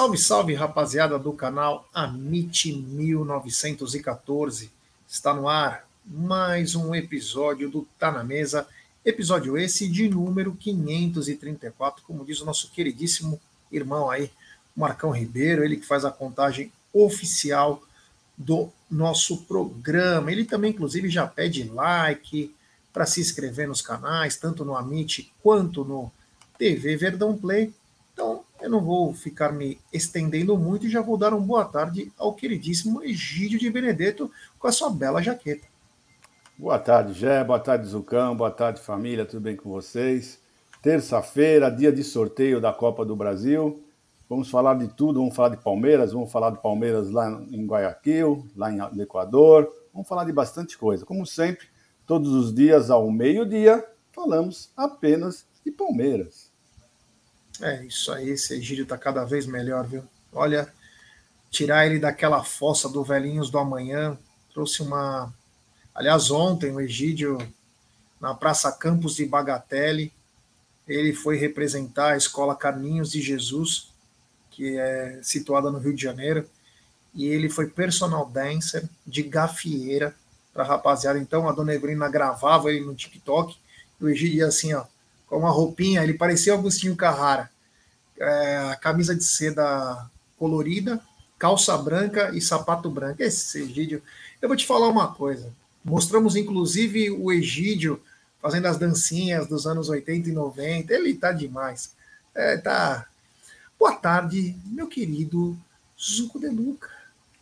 Salve, salve, rapaziada do canal Amit 1914. Está no ar mais um episódio do Tá na Mesa. Episódio esse de número 534, como diz o nosso queridíssimo irmão aí, Marcão Ribeiro, ele que faz a contagem oficial do nosso programa. Ele também, inclusive, já pede like para se inscrever nos canais, tanto no Amit quanto no TV Verdão Play. Então, eu não vou ficar me estendendo muito e já vou dar uma boa tarde ao queridíssimo Egídio de Benedetto com a sua bela jaqueta. Boa tarde, Gé. Boa tarde, Zucão. Boa tarde, família. Tudo bem com vocês? Terça-feira, dia de sorteio da Copa do Brasil. Vamos falar de tudo. Vamos falar de Palmeiras. Vamos falar de Palmeiras lá em Guayaquil, lá no Equador. Vamos falar de bastante coisa. Como sempre, todos os dias ao meio-dia, falamos apenas de Palmeiras. É, isso aí, esse Egídio tá cada vez melhor, viu? Olha, tirar ele daquela fossa do Velhinhos do Amanhã, trouxe uma. Aliás, ontem o Egídio, na Praça Campos de Bagatelle, ele foi representar a Escola Carninhos de Jesus, que é situada no Rio de Janeiro, e ele foi personal dancer de gafieira para rapaziada. Então a dona Evelina gravava ele no TikTok, e o Egídio ia assim, ó, com uma roupinha, ele parecia Agostinho Carrara. É, camisa de seda colorida, calça branca e sapato branco. Esse Egídio. Eu vou te falar uma coisa. Mostramos, inclusive, o Egídio fazendo as dancinhas dos anos 80 e 90. Ele tá demais. É, tá. Boa tarde, meu querido Zuco de Luca.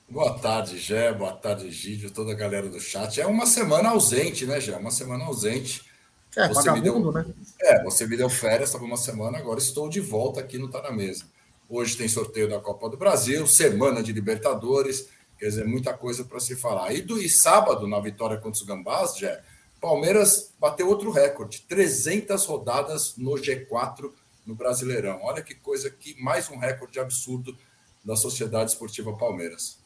Boa tarde, Gé. Boa tarde, Egídio, toda a galera do chat. É uma semana ausente, né, Gé? Uma semana ausente. É, você vagabundo, deu, né? É, você me deu férias, estava uma semana, agora estou de volta aqui no Tá na Mesa. Hoje tem sorteio da Copa do Brasil, semana de Libertadores, quer dizer, muita coisa para se falar. E, do, e sábado, na vitória contra os Gambás, já, Palmeiras bateu outro recorde, 300 rodadas no G4 no Brasileirão. Olha que coisa, que mais um recorde absurdo da Sociedade Esportiva Palmeiras.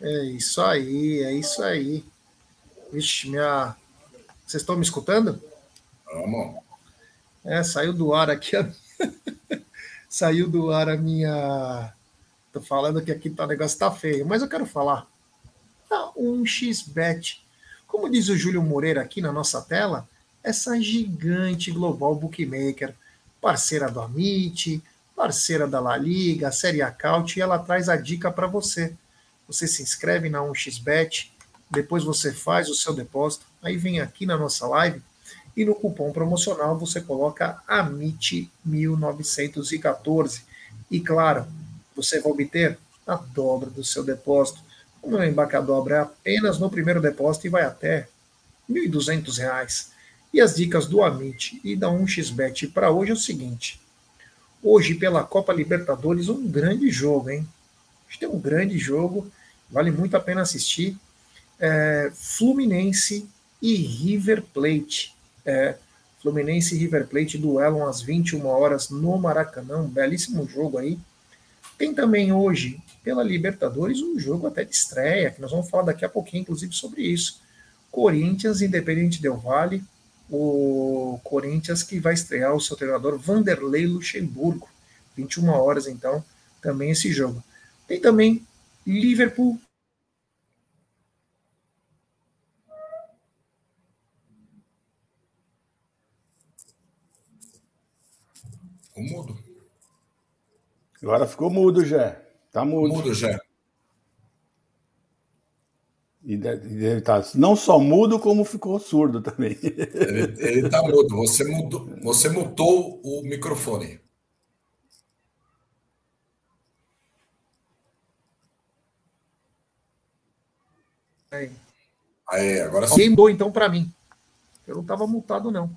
É isso aí, é isso aí. Vixe, minha vocês estão me escutando? Vamos. É, saiu do ar aqui. A... saiu do ar a minha. Tô falando que aqui tá, o negócio tá feio, mas eu quero falar. Tá um xbet. Como diz o Júlio Moreira aqui na nossa tela, essa gigante global bookmaker, parceira do Amit, parceira da La Liga, Série Acaute, e ela traz a dica para você. Você se inscreve na 1xBet, depois você faz o seu depósito, aí vem aqui na nossa live e no cupom promocional você coloca AMIT1914. E claro, você vai obter a dobra do seu depósito. O meu embarque dobra é apenas no primeiro depósito e vai até R$ 1.200. E as dicas do Amit e da 1xBet para hoje é o seguinte. Hoje, pela Copa Libertadores, um grande jogo, hein? A gente tem um grande jogo, vale muito a pena assistir é, Fluminense e River Plate. É, Fluminense e River Plate duelam às 21 horas no Maracanã, um belíssimo jogo aí. Tem também hoje, pela Libertadores, um jogo até de estreia, que nós vamos falar daqui a pouquinho, inclusive, sobre isso. Corinthians, Independente Del Vale, o Corinthians que vai estrear o seu treinador Vanderlei Luxemburgo. 21 horas, então, também esse jogo. Tem também Liverpool Ficou mudo. Agora ficou mudo, já. Tá mudo. Mudo, já. E ele tá não só mudo, como ficou surdo também. Ele, ele tá mudo. Você, mudou, você mutou o microfone. Aí. Aí, agora sim. Alguém mudou então para mim. Eu não estava mutado, não.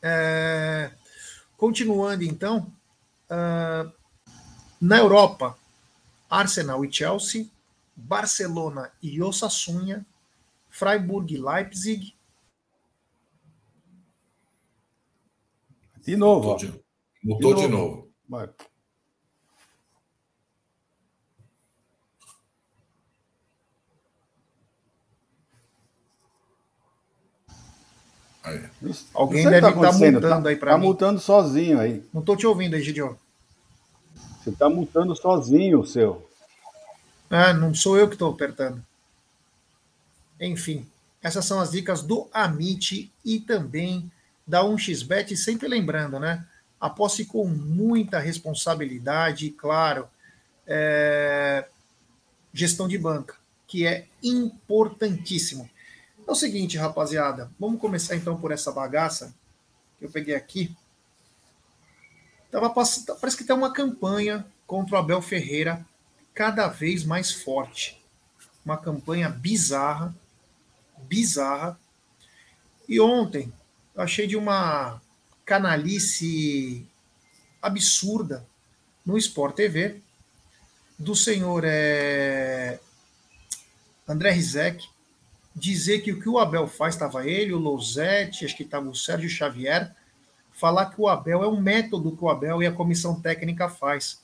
É... Continuando, então, uh, na Europa, Arsenal e Chelsea, Barcelona e Osasuna, Freiburg e Leipzig. De novo. Mutou de, de novo. De novo. Aí. Alguém deve tá estar tá mutando tá, aí para tá mim. mutando sozinho aí. Não estou te ouvindo aí, Gideon. Você está mutando sozinho o seu. Ah, não sou eu que estou apertando. Enfim, essas são as dicas do Amit e também da 1xBet, sempre lembrando, né? Aposte com muita responsabilidade, claro, é... gestão de banca, que é importantíssimo. É o seguinte, rapaziada, vamos começar então por essa bagaça que eu peguei aqui. Tava passando, parece que tem uma campanha contra o Abel Ferreira cada vez mais forte. Uma campanha bizarra, bizarra. E ontem eu achei de uma canalice absurda no Sport TV do senhor é, André Rizek dizer que o que o Abel faz, estava ele, o Losetti, acho que estava o Sérgio Xavier, falar que o Abel é um método que o Abel e a comissão técnica faz.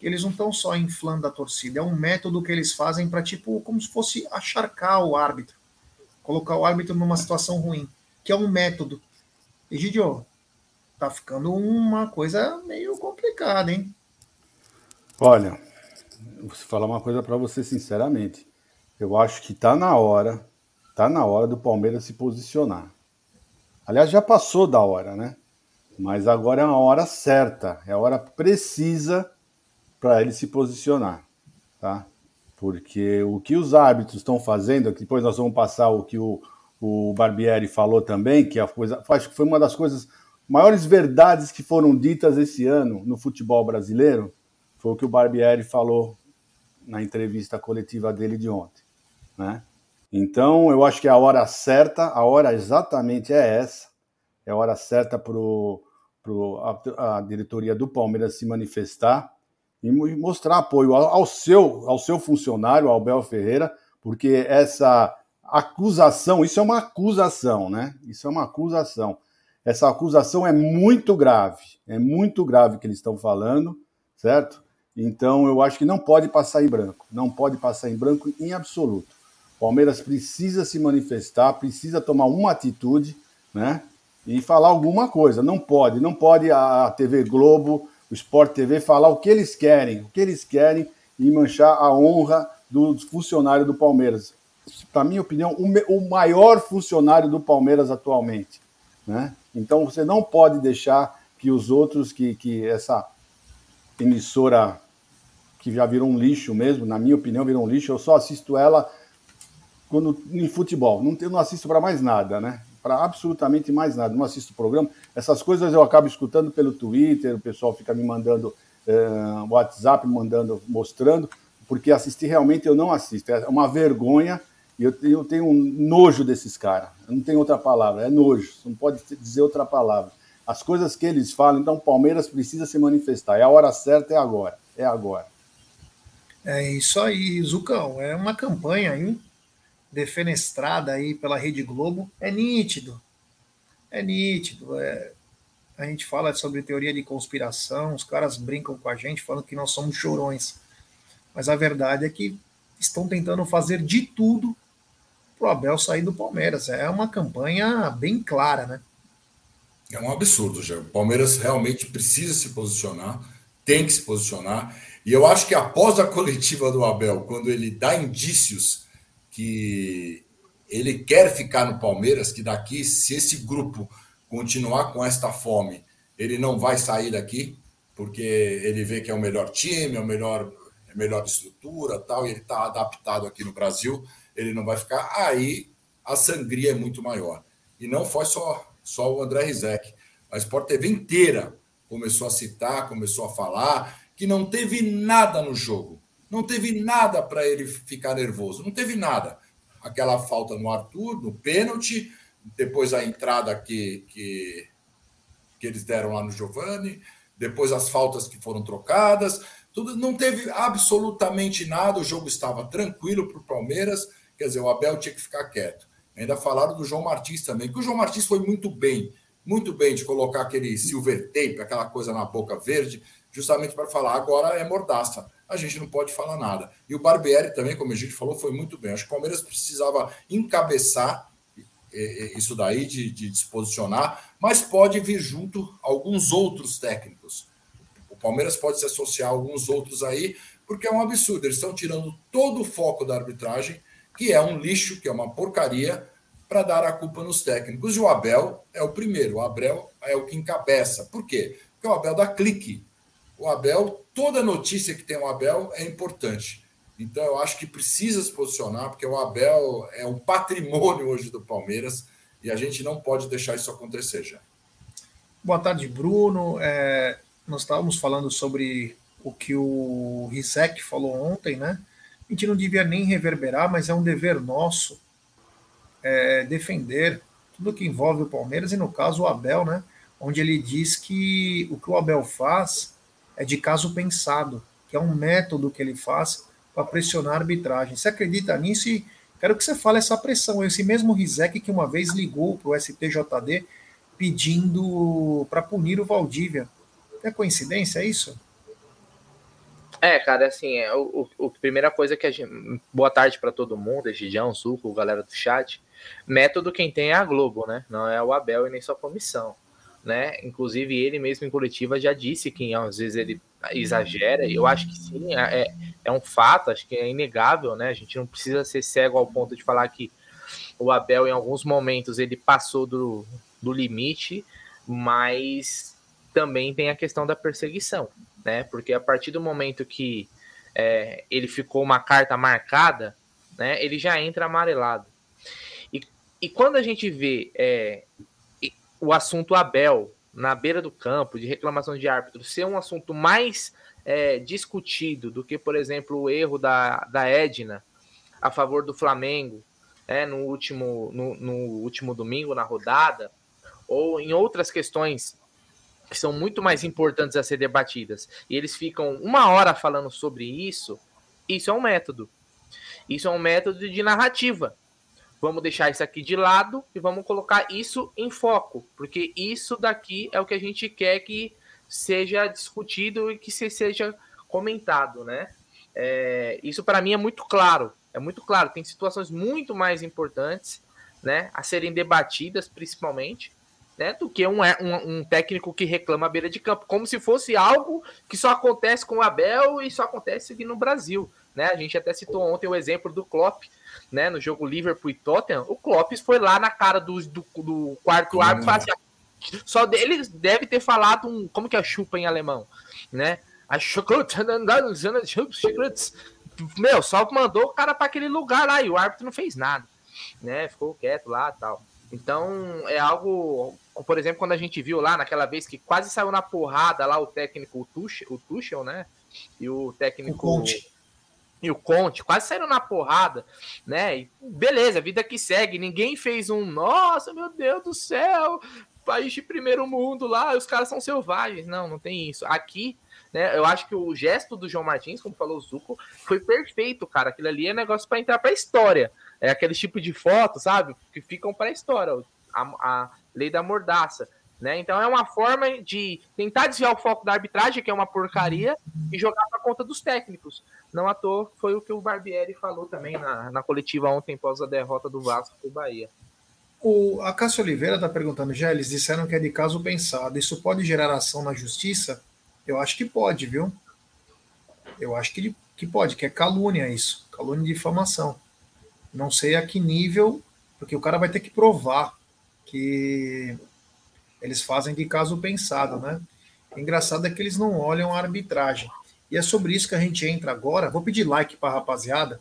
Eles não estão só inflando a torcida, é um método que eles fazem para, tipo, como se fosse acharcar o árbitro, colocar o árbitro numa situação ruim, que é um método. Egidio, tá ficando uma coisa meio complicada, hein? Olha, vou falar uma coisa para você sinceramente. Eu acho que tá na hora, tá na hora do Palmeiras se posicionar. Aliás, já passou da hora, né? Mas agora é a hora certa, é a hora precisa para ele se posicionar, tá? Porque o que os árbitros estão fazendo, depois nós vamos passar o que o, o Barbieri falou também, que a coisa, acho que foi uma das coisas maiores verdades que foram ditas esse ano no futebol brasileiro, foi o que o Barbieri falou na entrevista coletiva dele de ontem. Né? Então, eu acho que a hora certa, a hora exatamente é essa, é a hora certa para a, a diretoria do Palmeiras se manifestar e mostrar apoio ao, ao, seu, ao seu funcionário, ao Bel Ferreira, porque essa acusação, isso é uma acusação, né? Isso é uma acusação. Essa acusação é muito grave, é muito grave que eles estão falando, certo? Então eu acho que não pode passar em branco, não pode passar em branco em absoluto. Palmeiras precisa se manifestar, precisa tomar uma atitude, né? E falar alguma coisa. Não pode, não pode a TV Globo, o Sport TV falar o que eles querem, o que eles querem e manchar a honra do funcionário do Palmeiras. Para minha opinião, o maior funcionário do Palmeiras atualmente, né? Então você não pode deixar que os outros, que, que essa emissora que já virou um lixo mesmo, na minha opinião, virou um lixo. Eu só assisto ela quando em futebol. Não, eu não assisto para mais nada, né? Para absolutamente mais nada. Não assisto programa. Essas coisas eu acabo escutando pelo Twitter, o pessoal fica me mandando uh, WhatsApp, mandando, mostrando, porque assistir realmente eu não assisto. É uma vergonha e eu, eu tenho um nojo desses caras. Não tem outra palavra, é nojo. Não pode dizer outra palavra. As coisas que eles falam, então o Palmeiras precisa se manifestar. É a hora certa, é agora. É agora. É isso aí, Zucão. É uma campanha aí defenestrada aí pela Rede Globo, é nítido. É nítido. É... A gente fala sobre teoria de conspiração, os caras brincam com a gente falando que nós somos chorões. Mas a verdade é que estão tentando fazer de tudo para o Abel sair do Palmeiras. É uma campanha bem clara, né? É um absurdo, já. O Palmeiras realmente precisa se posicionar, tem que se posicionar. E eu acho que após a coletiva do Abel, quando ele dá indícios que ele quer ficar no Palmeiras, que daqui, se esse grupo continuar com esta fome, ele não vai sair daqui, porque ele vê que é o melhor time, é o melhor, é a melhor estrutura, tal, e ele está adaptado aqui no Brasil, ele não vai ficar. Aí a sangria é muito maior. E não foi só, só o André Rizek. A Sport TV inteira começou a citar, começou a falar que não teve nada no jogo não teve nada para ele ficar nervoso, não teve nada. Aquela falta no Arthur, no pênalti, depois a entrada que, que, que eles deram lá no Giovanni, depois as faltas que foram trocadas, tudo não teve absolutamente nada. O jogo estava tranquilo para o Palmeiras, quer dizer, o Abel tinha que ficar quieto. Ainda falaram do João Martins também, que o João Martins foi muito bem, muito bem de colocar aquele silver tape, aquela coisa na boca verde, justamente para falar agora é mordaça a gente não pode falar nada. E o Barbieri também, como a gente falou, foi muito bem. Acho que o Palmeiras precisava encabeçar isso daí, de, de disposicionar, mas pode vir junto alguns outros técnicos. O Palmeiras pode se associar a alguns outros aí, porque é um absurdo. Eles estão tirando todo o foco da arbitragem, que é um lixo, que é uma porcaria, para dar a culpa nos técnicos. E o Abel é o primeiro, o Abel é o que encabeça. Por quê? Porque o Abel dá clique. O Abel, toda notícia que tem o Abel é importante. Então eu acho que precisa se posicionar, porque o Abel é um patrimônio hoje do Palmeiras e a gente não pode deixar isso acontecer já. Boa tarde, Bruno. É, nós estávamos falando sobre o que o Rizek falou ontem, né? A gente não devia nem reverberar, mas é um dever nosso é, defender tudo que envolve o Palmeiras e, no caso, o Abel, né? Onde ele diz que o que o Abel faz é de caso pensado, que é um método que ele faz para pressionar a arbitragem. Você acredita nisso? E quero que você fale essa pressão. Esse mesmo Rizek que uma vez ligou para o STJD pedindo para punir o Valdívia. É coincidência, é isso? É, cara, assim, é, o, o, a primeira coisa que a gente. Boa tarde para todo mundo, Egidião, Suco, galera do chat. Método quem tem é a Globo, né? Não é o Abel e nem sua comissão. Né? Inclusive, ele mesmo em coletiva já disse que às vezes ele exagera. Eu acho que sim, é, é, é um fato, acho que é inegável, né? A gente não precisa ser cego ao ponto de falar que o Abel, em alguns momentos, ele passou do, do limite, mas também tem a questão da perseguição, né? Porque a partir do momento que é, ele ficou uma carta marcada, né? Ele já entra amarelado. E, e quando a gente vê é, o assunto Abel na beira do campo de reclamação de árbitro ser um assunto mais é, discutido do que, por exemplo, o erro da, da Edna a favor do Flamengo é, no, último, no, no último domingo na rodada, ou em outras questões que são muito mais importantes a ser debatidas, e eles ficam uma hora falando sobre isso, isso é um método. Isso é um método de narrativa. Vamos deixar isso aqui de lado e vamos colocar isso em foco, porque isso daqui é o que a gente quer que seja discutido e que seja comentado, né? É, isso para mim é muito claro, é muito claro. Tem situações muito mais importantes, né, a serem debatidas, principalmente, né, do que um, um, um, técnico que reclama à beira de campo, como se fosse algo que só acontece com o Abel e só acontece aqui no Brasil. Né? A gente até citou ontem o exemplo do Klopp, né, no jogo Liverpool e Tottenham. O Klopp foi lá na cara do, do, do quarto árbitro e assim, só dele deve ter falado um. Como que é chupa em alemão? Né? A Meu, só mandou o cara para aquele lugar lá e o árbitro não fez nada. Né? Ficou quieto lá tal. Então é algo por exemplo, quando a gente viu lá naquela vez que quase saiu na porrada lá o técnico o Tuchel, o Tuchel né? E o técnico o Conte. E o Conte quase saíram na porrada, né? E beleza, vida que segue. Ninguém fez um, nossa, meu Deus do céu, país de primeiro mundo lá, os caras são selvagens. Não, não tem isso. Aqui, né? Eu acho que o gesto do João Martins, como falou o Zuco, foi perfeito, cara. Aquilo ali é negócio para entrar para história. É aquele tipo de foto, sabe? Que ficam para história. A, a, lei da mordaça. Né? Então é uma forma de tentar desviar o foco da arbitragem, que é uma porcaria, e jogar para conta dos técnicos. Não à toa foi o que o Barbieri falou também na, na coletiva ontem após a derrota do Vasco para o Bahia. O, a Cássio Oliveira está perguntando, já eles disseram que é de caso pensado. Isso pode gerar ação na justiça? Eu acho que pode, viu? Eu acho que, que pode, que é calúnia isso. Calúnia de difamação. Não sei a que nível, porque o cara vai ter que provar que eles fazem de caso pensado, né? O engraçado é que eles não olham a arbitragem. E é sobre isso que a gente entra agora. Vou pedir like para a rapaziada.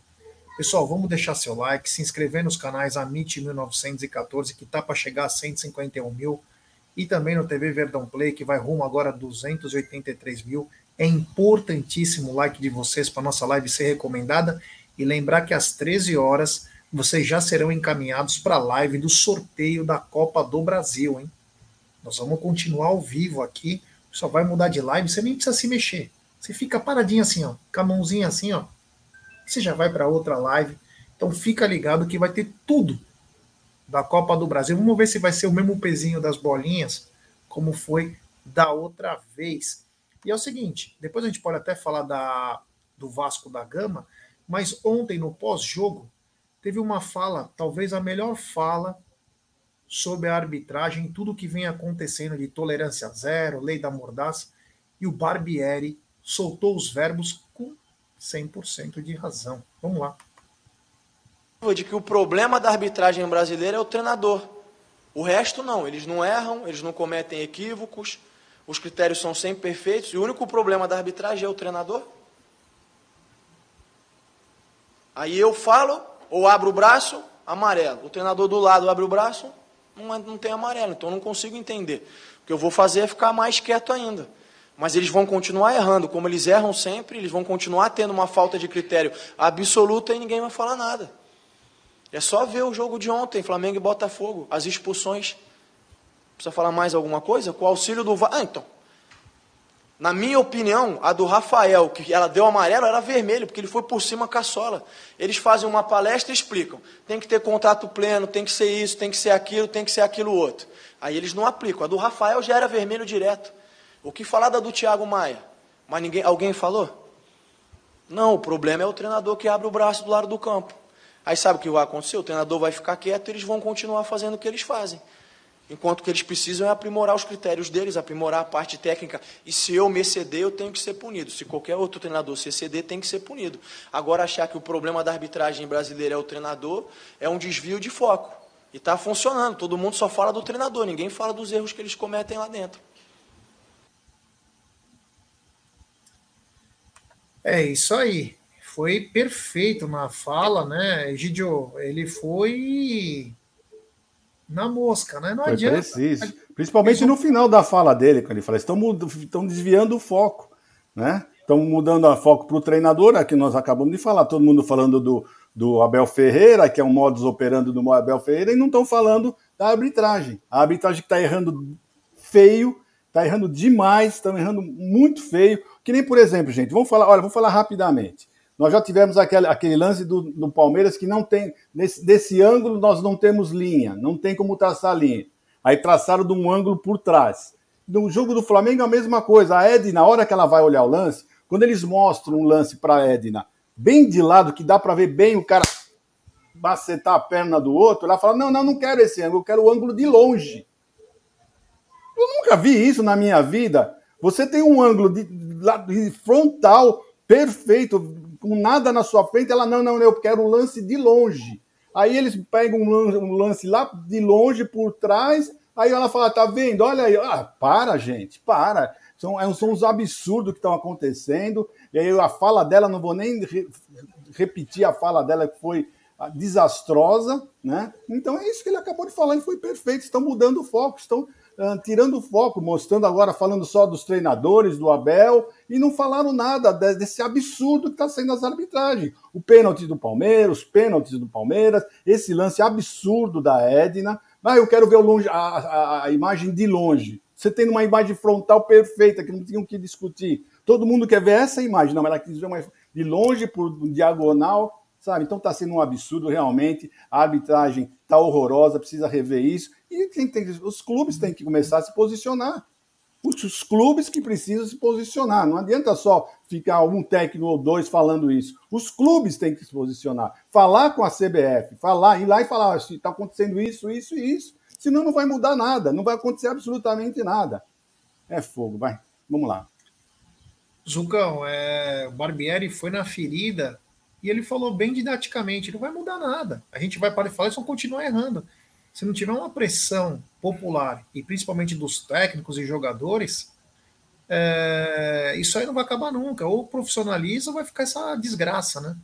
Pessoal, vamos deixar seu like, se inscrever nos canais Amit 1914, que tá para chegar a 151 mil, e também no TV Verdão Play, que vai rumo agora a 283 mil. É importantíssimo o like de vocês para nossa live ser recomendada. E lembrar que às 13 horas vocês já serão encaminhados para a live do sorteio da Copa do Brasil, hein? Nós vamos continuar ao vivo aqui, só vai mudar de live, você nem precisa se mexer. Você fica paradinho assim, ó, com a mãozinha assim, ó. Você já vai para outra live. Então fica ligado que vai ter tudo da Copa do Brasil. Vamos ver se vai ser o mesmo pezinho das bolinhas, como foi da outra vez. E é o seguinte, depois a gente pode até falar da, do Vasco da Gama, mas ontem no pós-jogo teve uma fala, talvez a melhor fala sobre a arbitragem, tudo que vem acontecendo de tolerância zero, lei da mordaça, e o Barbieri soltou os verbos com 100% de razão. Vamos lá. De que o problema da arbitragem brasileira é o treinador. O resto não, eles não erram, eles não cometem equívocos, os critérios são sempre perfeitos e o único problema da arbitragem é o treinador. Aí eu falo, ou abro o braço, amarelo. O treinador do lado abre o braço, não, não tem amarelo. Então eu não consigo entender. O que eu vou fazer é ficar mais quieto ainda. Mas eles vão continuar errando, como eles erram sempre, eles vão continuar tendo uma falta de critério absoluta e ninguém vai falar nada. É só ver o jogo de ontem, Flamengo e Botafogo, as expulsões. Precisa falar mais alguma coisa? Com o auxílio do VAR. Ah, então. Na minha opinião, a do Rafael, que ela deu amarelo, era vermelho, porque ele foi por cima caçola. Eles fazem uma palestra e explicam. Tem que ter contato pleno, tem que ser isso, tem que ser aquilo, tem que ser aquilo outro. Aí eles não aplicam. A do Rafael já era vermelho direto. O que falar da do Thiago Maia? Mas ninguém, alguém falou? Não, o problema é o treinador que abre o braço do lado do campo. Aí sabe o que vai acontecer? O treinador vai ficar quieto e eles vão continuar fazendo o que eles fazem. Enquanto que eles precisam é aprimorar os critérios deles, aprimorar a parte técnica. E se eu me exceder, eu tenho que ser punido. Se qualquer outro treinador se exceder, tem que ser punido. Agora, achar que o problema da arbitragem brasileira é o treinador é um desvio de foco. E está funcionando. Todo mundo só fala do treinador, ninguém fala dos erros que eles cometem lá dentro. É isso aí. Foi perfeito na fala, né? Egidio, ele foi na mosca, né? Não Foi adianta. Preciso. Principalmente no final da fala dele, quando ele fala, estão, estão desviando o foco, né? Estão mudando o foco para o treinador, aqui nós acabamos de falar, todo mundo falando do, do Abel Ferreira, que é um modus operando do Abel Ferreira, e não estão falando da arbitragem. A arbitragem que está errando feio, está errando demais, estão errando muito feio. Que nem, por exemplo, gente, vamos falar, olha, vou falar rapidamente. Nós já tivemos aquele, aquele lance do, do Palmeiras que não tem, nesse, desse ângulo nós não temos linha, não tem como traçar linha. Aí traçaram de um ângulo por trás. No jogo do Flamengo a mesma coisa. A Edna, na hora que ela vai olhar o lance, quando eles mostram um lance para a Edna bem de lado, que dá para ver bem o cara macetar a perna do outro, ela fala: Não, não, não quero esse ângulo, eu quero o ângulo de longe. Eu nunca vi isso na minha vida. Você tem um ângulo de, de frontal perfeito, com nada na sua frente, ela, não, não, eu quero o lance de longe. Aí eles pegam um lance lá de longe por trás, aí ela fala, tá vendo? Olha aí, ah, para, gente, para. São, é são os absurdos que estão acontecendo. E aí a fala dela, não vou nem re, repetir a fala dela, que foi desastrosa, né? Então é isso que ele acabou de falar e foi perfeito. Estão mudando o foco, estão tirando o foco, mostrando agora, falando só dos treinadores, do Abel, e não falaram nada desse absurdo que está sendo as arbitragens. O pênalti do Palmeiras, pênaltis do Palmeiras, esse lance absurdo da Edna. Ah, eu quero ver longe, a, a, a imagem de longe. Você tem uma imagem frontal perfeita, que não tinham que discutir. Todo mundo quer ver essa imagem, não, mas ela quis ver uma de longe por diagonal, sabe? Então está sendo um absurdo realmente. A arbitragem está horrorosa, precisa rever isso. E tem, tem, os clubes têm que começar a se posicionar. Os, os, clubes que precisam se posicionar. Não adianta só ficar um técnico ou dois falando isso. Os clubes têm que se posicionar. Falar com a CBF, falar, ir lá e falar: está acontecendo isso, isso e isso. Senão não vai mudar nada, não vai acontecer absolutamente nada. É fogo, vai. Vamos lá. Zucão, é, o Barbieri foi na ferida e ele falou bem didaticamente: não vai mudar nada. A gente vai parar de falar e só continuar errando se não tiver uma pressão popular, e principalmente dos técnicos e jogadores, é, isso aí não vai acabar nunca. Ou profissionaliza ou vai ficar essa desgraça, né?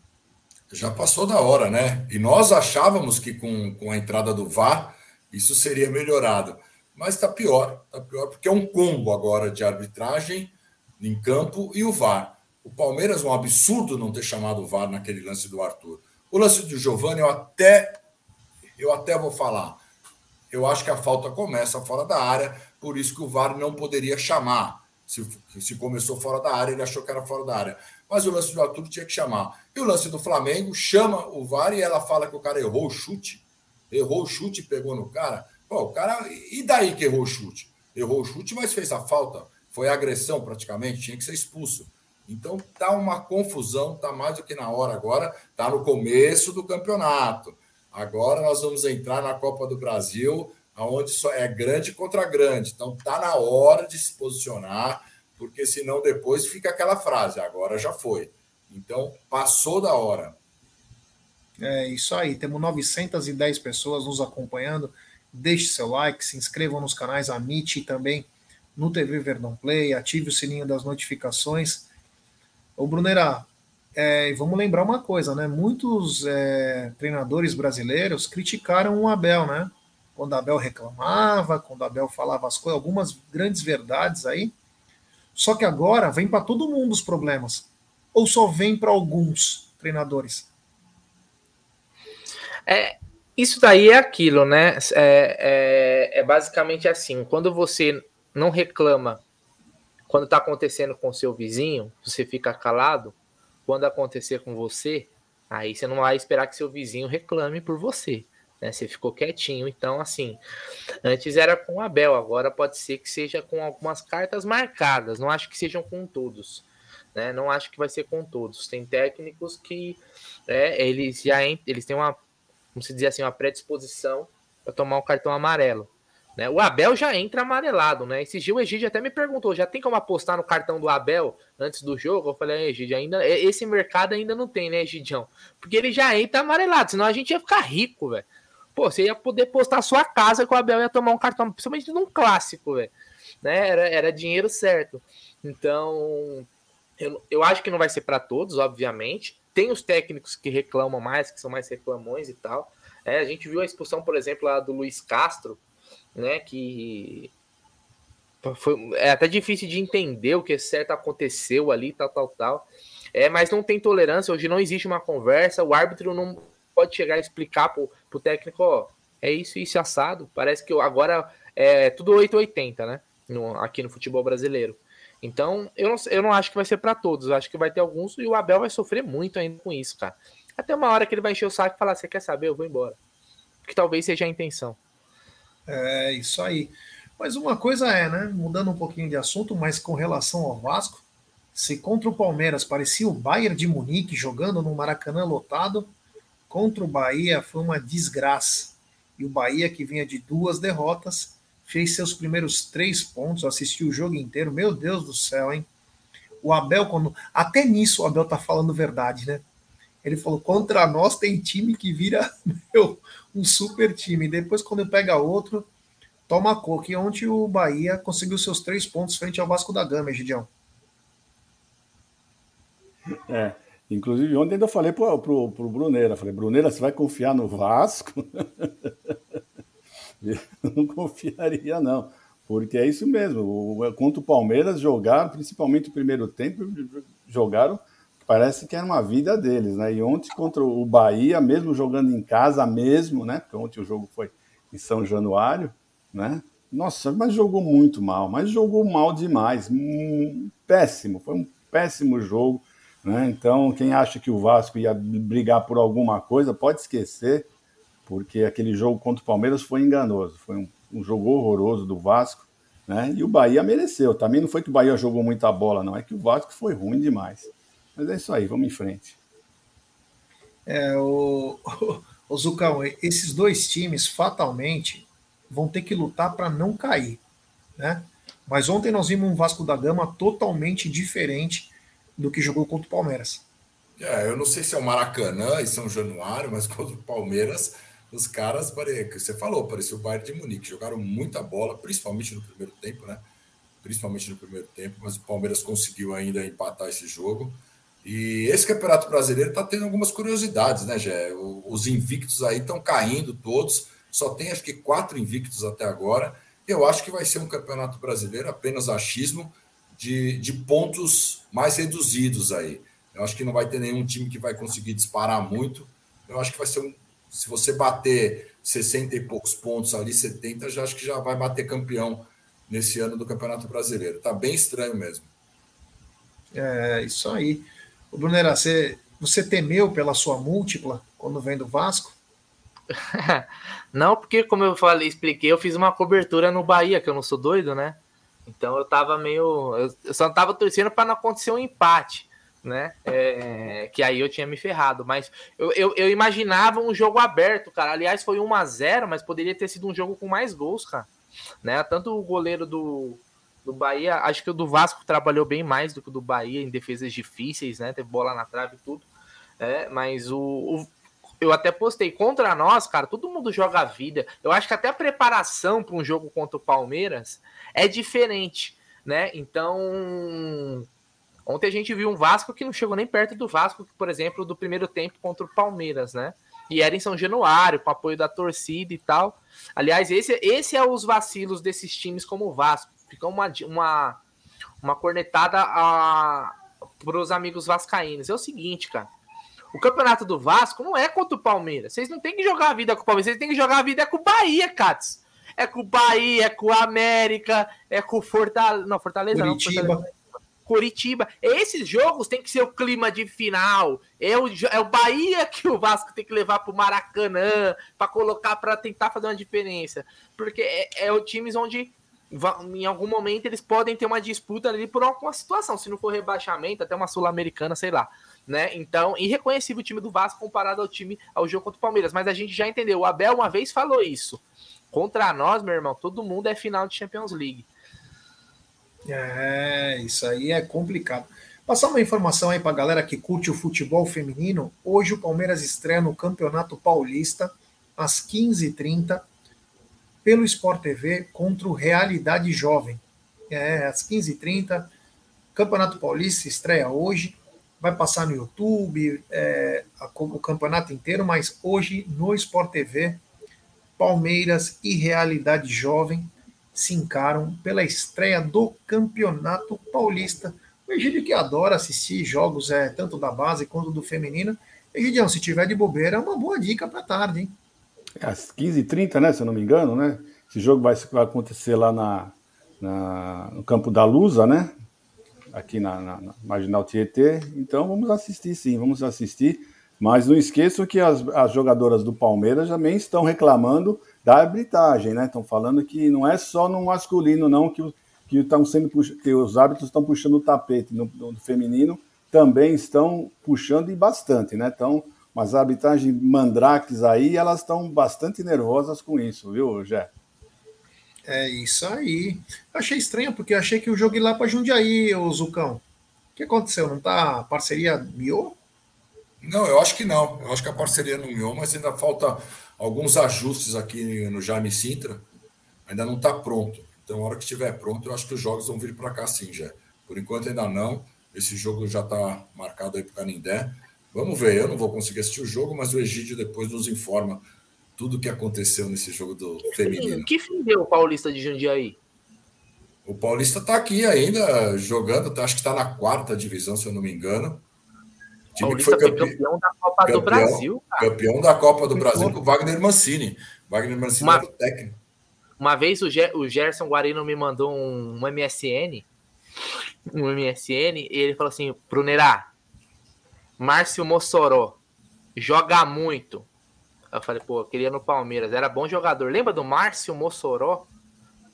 Já passou da hora, né? E nós achávamos que com, com a entrada do VAR isso seria melhorado. Mas está pior, está pior, porque é um combo agora de arbitragem em campo e o VAR. O Palmeiras, um absurdo não ter chamado o VAR naquele lance do Arthur. O lance do Giovanni, eu até, eu até vou falar eu acho que a falta começa fora da área, por isso que o VAR não poderia chamar. Se, se começou fora da área, ele achou que era fora da área. Mas o lance do Arthur tinha que chamar. E o lance do Flamengo chama o VAR e ela fala que o cara errou o chute. Errou o chute e pegou no cara. Pô, o cara. E daí que errou o chute? Errou o chute, mas fez a falta. Foi agressão praticamente, tinha que ser expulso. Então tá uma confusão, tá mais do que na hora agora, tá no começo do campeonato. Agora nós vamos entrar na Copa do Brasil, onde só é grande contra grande. Então tá na hora de se posicionar, porque senão depois fica aquela frase, agora já foi. Então, passou da hora. É isso aí, temos 910 pessoas nos acompanhando. Deixe seu like, se inscrevam nos canais Amit e também no TV Verdão Play, ative o sininho das notificações. Ô Brunera, é, vamos lembrar uma coisa, né? Muitos é, treinadores brasileiros criticaram o Abel, né? Quando o Abel reclamava, quando o Abel falava as coisas, algumas grandes verdades aí. Só que agora vem para todo mundo os problemas. Ou só vem para alguns treinadores? É, isso daí é aquilo, né? É, é, é basicamente assim: quando você não reclama quando está acontecendo com seu vizinho, você fica calado. Quando acontecer com você, aí você não vai esperar que seu vizinho reclame por você. Né? Você ficou quietinho. Então, assim, antes era com Abel, agora pode ser que seja com algumas cartas marcadas. Não acho que sejam com todos. Né? Não acho que vai ser com todos. Tem técnicos que é, eles já eles têm uma, vamos dizer assim, uma predisposição para tomar o cartão amarelo. Né? O Abel já entra amarelado, né? Esse dia o Egídio até me perguntou: já tem como apostar no cartão do Abel antes do jogo? Eu falei, Egídio, ainda esse mercado ainda não tem, né, Egidião? Porque ele já entra amarelado, senão a gente ia ficar rico, velho. Pô, você ia poder postar a sua casa que o Abel ia tomar um cartão, principalmente num clássico, velho. Né? Era, era dinheiro certo. Então, eu, eu acho que não vai ser para todos, obviamente. Tem os técnicos que reclamam mais, que são mais reclamões e tal. É, a gente viu a expulsão, por exemplo, lá do Luiz Castro, né? Que foi, é até difícil de entender o que certo aconteceu ali, tal, tal, tal. É, mas não tem tolerância, hoje não existe uma conversa, o árbitro não pode chegar a explicar pro, pro técnico, ó, é isso, isso assado. Parece que agora é tudo 880, né? No, aqui no futebol brasileiro. Então, eu não, eu não acho que vai ser para todos. Acho que vai ter alguns e o Abel vai sofrer muito ainda com isso, cara. Até uma hora que ele vai encher o saco e falar: Você quer saber? Eu vou embora. Que talvez seja a intenção. É isso aí. Mas uma coisa é, né? Mudando um pouquinho de assunto, mas com relação ao Vasco, se contra o Palmeiras parecia o Bayern de Munique jogando no Maracanã lotado, contra o Bahia foi uma desgraça. E o Bahia, que vinha de duas derrotas, fez seus primeiros três pontos, assistiu o jogo inteiro. Meu Deus do céu, hein? O Abel, quando. Até nisso o Abel tá falando verdade, né? Ele falou: contra nós tem time que vira meu, um super time. Depois, quando pega outro, toma coca. E ontem o Bahia conseguiu seus três pontos frente ao Vasco da Gama, Gidião. É. Inclusive, ontem ainda falei pro, pro, pro Bruneira, falei, Bruneira, você vai confiar no Vasco? Eu não confiaria, não. Porque é isso mesmo. Contra o Palmeiras jogaram, principalmente o primeiro tempo, jogaram parece que era uma vida deles, né? E ontem contra o Bahia, mesmo jogando em casa mesmo, né? Porque ontem o jogo foi em São Januário, né? Nossa, mas jogou muito mal, mas jogou mal demais, péssimo, foi um péssimo jogo, né? Então, quem acha que o Vasco ia brigar por alguma coisa, pode esquecer, porque aquele jogo contra o Palmeiras foi enganoso, foi um, um jogo horroroso do Vasco, né? E o Bahia mereceu. Também não foi que o Bahia jogou muita bola, não, é que o Vasco foi ruim demais. Mas é isso aí, vamos em frente. É, o, o, Zucão, esses dois times fatalmente vão ter que lutar para não cair, né? Mas ontem nós vimos um Vasco da Gama totalmente diferente do que jogou contra o Palmeiras. É, eu não sei se é o Maracanã e São Januário, mas contra o Palmeiras, os caras, que você falou, parecia o Bayern de Munique, jogaram muita bola, principalmente no primeiro tempo, né? Principalmente no primeiro tempo, mas o Palmeiras conseguiu ainda empatar esse jogo. E esse Campeonato Brasileiro está tendo algumas curiosidades, né, Gé? Os invictos aí estão caindo todos, só tem acho que quatro invictos até agora. Eu acho que vai ser um Campeonato Brasileiro apenas achismo de, de pontos mais reduzidos aí. Eu acho que não vai ter nenhum time que vai conseguir disparar muito. Eu acho que vai ser um. Se você bater 60 e poucos pontos ali, 70, já acho que já vai bater campeão nesse ano do Campeonato Brasileiro. Tá bem estranho mesmo. É, isso aí. O Brunera, você, você temeu pela sua múltipla quando vem do Vasco? não, porque como eu falei, expliquei, eu fiz uma cobertura no Bahia, que eu não sou doido, né? Então eu tava meio. Eu só tava torcendo para não acontecer um empate, né? É, que aí eu tinha me ferrado. Mas eu, eu, eu, imaginava um jogo aberto, cara. Aliás, foi 1 a 0 mas poderia ter sido um jogo com mais gols, cara. Né? Tanto o goleiro do, Do Bahia, acho que o do Vasco trabalhou bem mais do que o do Bahia em defesas difíceis, né? Teve bola na trave e tudo. É, mas o, o, eu até postei contra nós, cara, todo mundo joga a vida. Eu acho que até a preparação para um jogo contra o Palmeiras é diferente, né? Então, ontem a gente viu um Vasco que não chegou nem perto do Vasco, por exemplo, do primeiro tempo contra o Palmeiras, né? E era em São Januário, com apoio da torcida e tal. Aliás, esse, esse é os vacilos desses times como o Vasco. Fica uma, uma, uma cornetada para os amigos vascaínos. É o seguinte, cara. O campeonato do Vasco não é contra o Palmeiras. Vocês não têm que jogar a vida com o Palmeiras, vocês têm que jogar a vida com o Bahia, Cats. É com o Bahia, é com o América, é com o Fortaleza. Não, Fortaleza Curitiba. não. Fortaleza. Curitiba. Esses jogos tem que ser o clima de final. É o, é o Bahia que o Vasco tem que levar para o Maracanã para colocar para tentar fazer uma diferença. Porque é, é o times onde em algum momento eles podem ter uma disputa ali por alguma situação, se não for rebaixamento, até uma sul-americana, sei lá, né? Então, irreconhecível o time do Vasco comparado ao time ao jogo contra o Palmeiras, mas a gente já entendeu, o Abel uma vez falou isso. Contra nós, meu irmão, todo mundo é final de Champions League. É, isso aí é complicado. Passar uma informação aí para a galera que curte o futebol feminino. Hoje o Palmeiras estreia no Campeonato Paulista às 15h30 pelo Sport TV contra o Realidade Jovem. É, às 15h30. Campeonato Paulista estreia hoje. Vai passar no YouTube é, o campeonato inteiro, mas hoje no Sport TV, Palmeiras e Realidade Jovem se encaram pela estreia do Campeonato Paulista. O Egídio que adora assistir jogos é, tanto da base quanto do feminino. Egidião, se tiver de bobeira, é uma boa dica para tarde, hein? Às 15h30, né? Se eu não me engano, né? Esse jogo vai, vai acontecer lá na, na, no Campo da Lusa, né? Aqui na, na, na Marginal Tietê. Então vamos assistir, sim, vamos assistir. Mas não esqueçam que as, as jogadoras do Palmeiras também estão reclamando da arbitragem, né? Estão falando que não é só no masculino, não, que, que, estão sendo, que os árbitros estão puxando o tapete. No, no feminino também estão puxando e bastante, né? Então, umas arbitragens mandrakes aí, elas estão bastante nervosas com isso, viu, Jé? É isso aí. Achei estranho, porque achei que o jogo ia lá para Jundiaí, o Zucão. O que aconteceu? Não tá a parceria miou? Não, eu acho que não. Eu acho que a parceria não miou, mas ainda falta alguns ajustes aqui no Jaime Sintra. Ainda não está pronto. Então, na hora que estiver pronto, eu acho que os jogos vão vir para cá sim, já. Por enquanto ainda não. Esse jogo já está marcado aí para o Canindé. Vamos ver, eu não vou conseguir assistir o jogo, mas o Egídio depois nos informa tudo o que aconteceu nesse jogo do que feminino. Fim, que fim deu o Paulista de Jundiaí? O Paulista está aqui ainda jogando, tá, acho que está na quarta divisão, se eu não me engano. O time Paulista que foi, campe... campeão da Copa campeão, do Brasil. Cara. Campeão da Copa do Brasil com o Wagner Mancini. Wagner Mancini uma, era o técnico. Uma vez o, Ger o Gerson Guarino me mandou um, um MSN, um MSN, e ele falou assim: Brunerá, Márcio Mossoró, joga muito. Eu falei, pô, eu queria no Palmeiras, era bom jogador. Lembra do Márcio Mossoró?